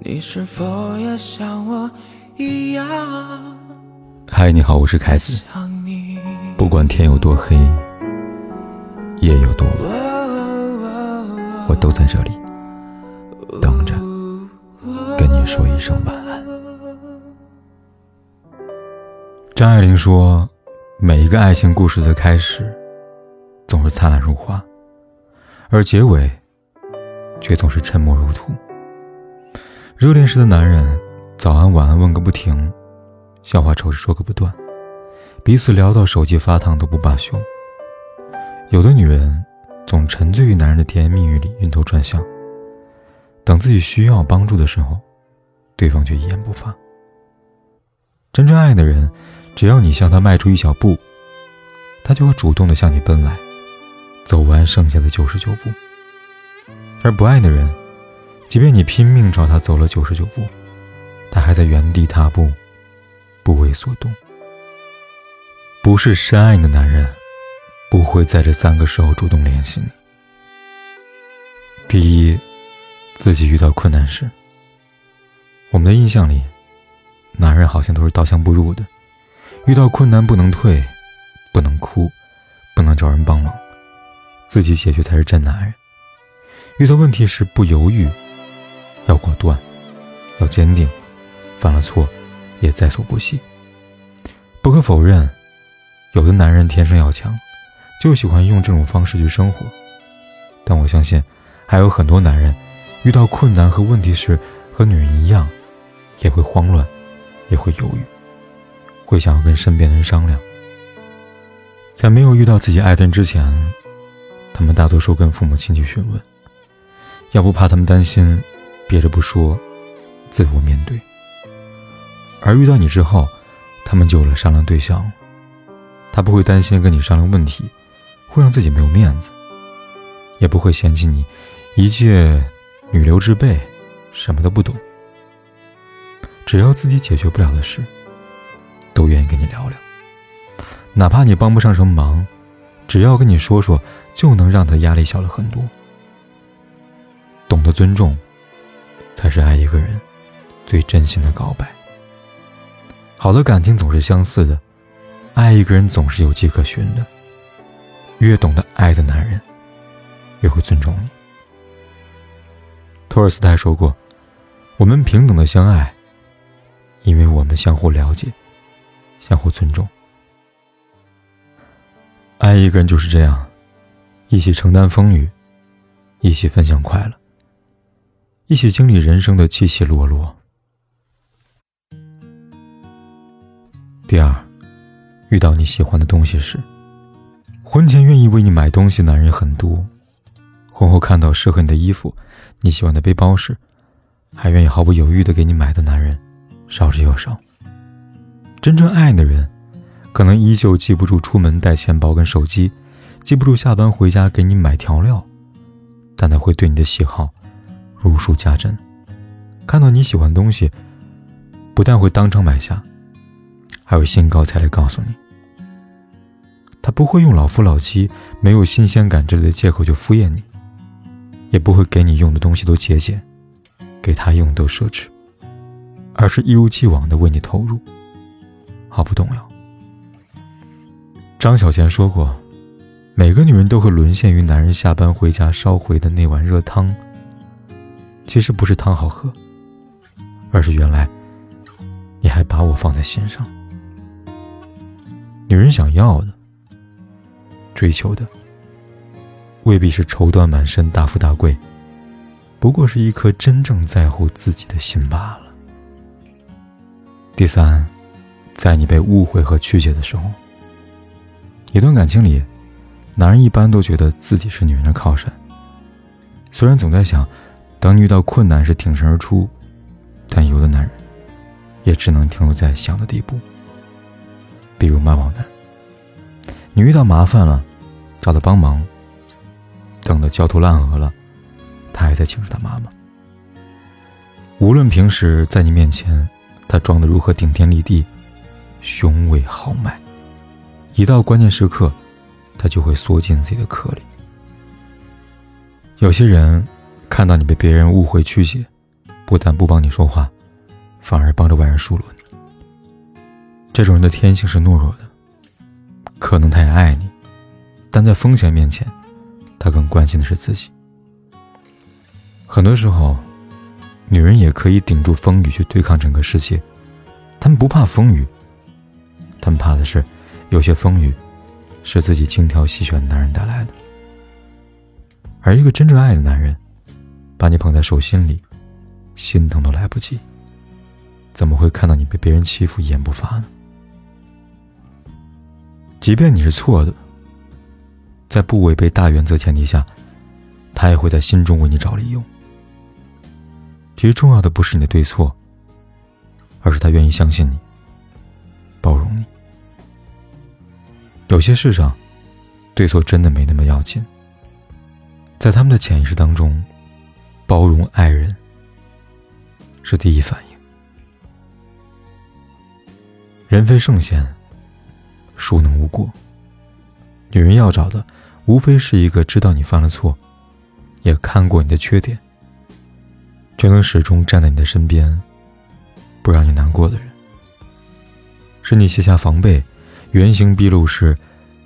你是否也像我一样？嗨，你好，我是凯子。不管天有多黑，夜有多晚，我都在这里等着跟你说一声晚安。张爱玲说：“每一个爱情故事的开始，总是灿烂如花，而结尾却总是沉默如土。”热恋时的男人，早安晚安问个不停，笑话丑事说个不断，彼此聊到手机发烫都不罢休。有的女人总沉醉于男人的甜言蜜语里晕头转向，等自己需要帮助的时候，对方却一言不发。真正爱的人，只要你向他迈出一小步，他就会主动的向你奔来，走完剩下的九十九步。而不爱的人，即便你拼命朝他走了九十九步，他还在原地踏步，不为所动。不是深爱你的男人，不会在这三个时候主动联系你。第一，自己遇到困难时，我们的印象里，男人好像都是刀枪不入的，遇到困难不能退，不能哭，不能找人帮忙，自己解决才是真男人。遇到问题时不犹豫。要果断，要坚定，犯了错也在所不惜。不可否认，有的男人天生要强，就喜欢用这种方式去生活。但我相信，还有很多男人遇到困难和问题时，和女人一样，也会慌乱，也会犹豫，会想要跟身边的人商量。在没有遇到自己爱的人之前，他们大多数跟父母亲戚询问，要不怕他们担心。憋着不说，自我面对。而遇到你之后，他们就有了商量对象。他不会担心跟你商量问题，会让自己没有面子，也不会嫌弃你一介女流之辈，什么都不懂。只要自己解决不了的事，都愿意跟你聊聊。哪怕你帮不上什么忙，只要跟你说说，就能让他压力小了很多。懂得尊重。才是爱一个人最真心的告白。好的感情总是相似的，爱一个人总是有迹可循的。越懂得爱的男人，越会尊重你。托尔斯泰说过：“我们平等的相爱，因为我们相互了解，相互尊重。”爱一个人就是这样，一起承担风雨，一起分享快乐。一起经历人生的起起落落。第二，遇到你喜欢的东西时，婚前愿意为你买东西男人很多，婚后看到适合你的衣服、你喜欢的背包时，还愿意毫不犹豫的给你买的男人少之又少。真正爱你的人，可能依旧记不住出门带钱包跟手机，记不住下班回家给你买调料，但他会对你的喜好。如数家珍，看到你喜欢的东西，不但会当场买下，还会兴高采烈告诉你。他不会用老夫老妻、没有新鲜感之类的借口就敷衍你，也不会给你用的东西都节俭，给他用都奢侈，而是一如既往的为你投入，毫不动摇。张小娴说过，每个女人都会沦陷于男人下班回家烧回的那碗热汤。其实不是汤好喝，而是原来你还把我放在心上。女人想要的、追求的，未必是绸缎满身、大富大贵，不过是一颗真正在乎自己的心罢了。第三，在你被误会和曲解的时候，一段感情里，男人一般都觉得自己是女人的靠山，虽然总在想。当遇到困难时挺身而出，但有的男人也只能停留在想的地步。比如妈宝男，你遇到麻烦了，找他帮忙，等得焦头烂额了，他还在请示他妈妈。无论平时在你面前他装的如何顶天立地、雄伟豪迈，一到关键时刻，他就会缩进自己的壳里。有些人。看到你被别人误会曲解，不但不帮你说话，反而帮着外人数落你。这种人的天性是懦弱的，可能他也爱你，但在风险面前，他更关心的是自己。很多时候，女人也可以顶住风雨去对抗整个世界，她们不怕风雨，她们怕的是有些风雨是自己精挑细选的男人带来的。而一个真正爱的男人，把你捧在手心里，心疼都来不及，怎么会看到你被别人欺负一言不发呢？即便你是错的，在不违背大原则前提下，他也会在心中为你找理由。其实重要的不是你的对错，而是他愿意相信你，包容你。有些事上，对错真的没那么要紧。在他们的潜意识当中，包容爱人是第一反应。人非圣贤。孰能无过？女人要找的，无非是一个知道你犯了错，也看过你的缺点，却能始终站在你的身边，不让你难过的人。是你卸下防备，原形毕露时，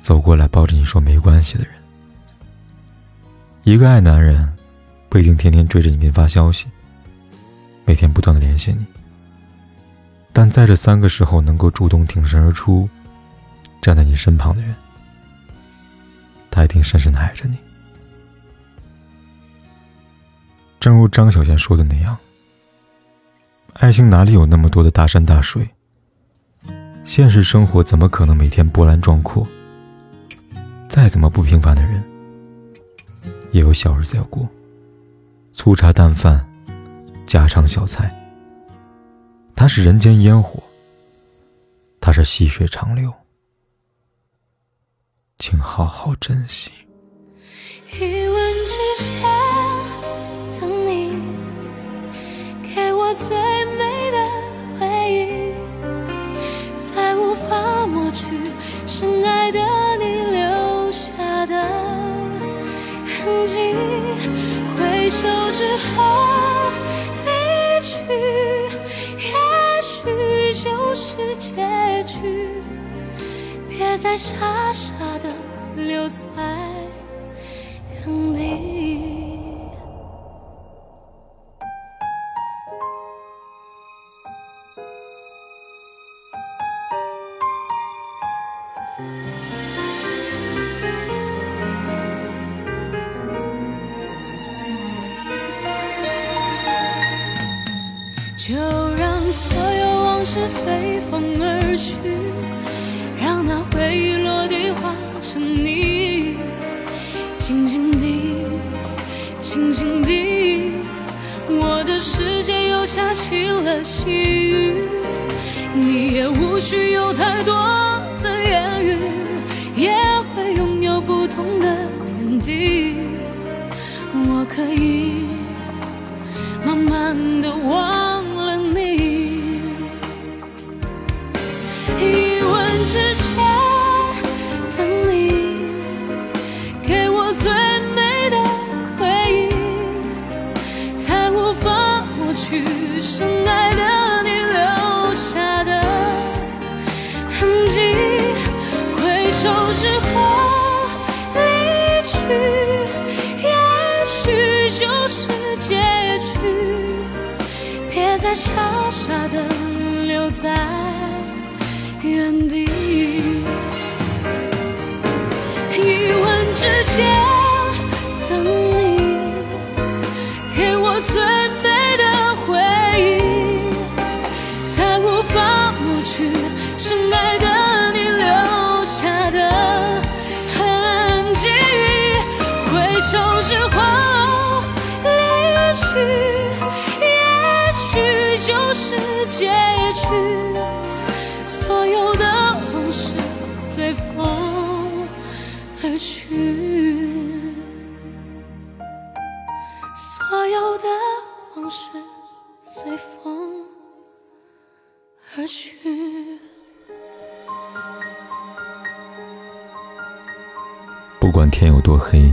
走过来抱着你说没关系的人。一个爱男人，不一定天天追着你给你发消息，每天不断的联系你，但在这三个时候能够主动挺身而出。站在你身旁的人，他一定深深的爱着你。正如张小娴说的那样，爱情哪里有那么多的大山大水？现实生活怎么可能每天波澜壮阔？再怎么不平凡的人，也有小日子要过，粗茶淡饭，家常小菜。它是人间烟火，它是细水长流。请好好珍惜。一吻之间等你，给我最美的回忆，再无法抹去深爱手之后离去，也许就是结局。别再傻傻的留在随风而去。让那回忆落地化成泥，静静地，静静地，我的世界又下起了细雨。你也无需有太多的言语，也会拥有不同的天地。我可以慢慢的忘。去深爱的你留下的痕迹。回首之后离去，也许就是结局。别再傻傻的留在。原地，手之后离去，也许就是结局。所有的往事随风而去，所有的往事随风而去。不管天有多黑，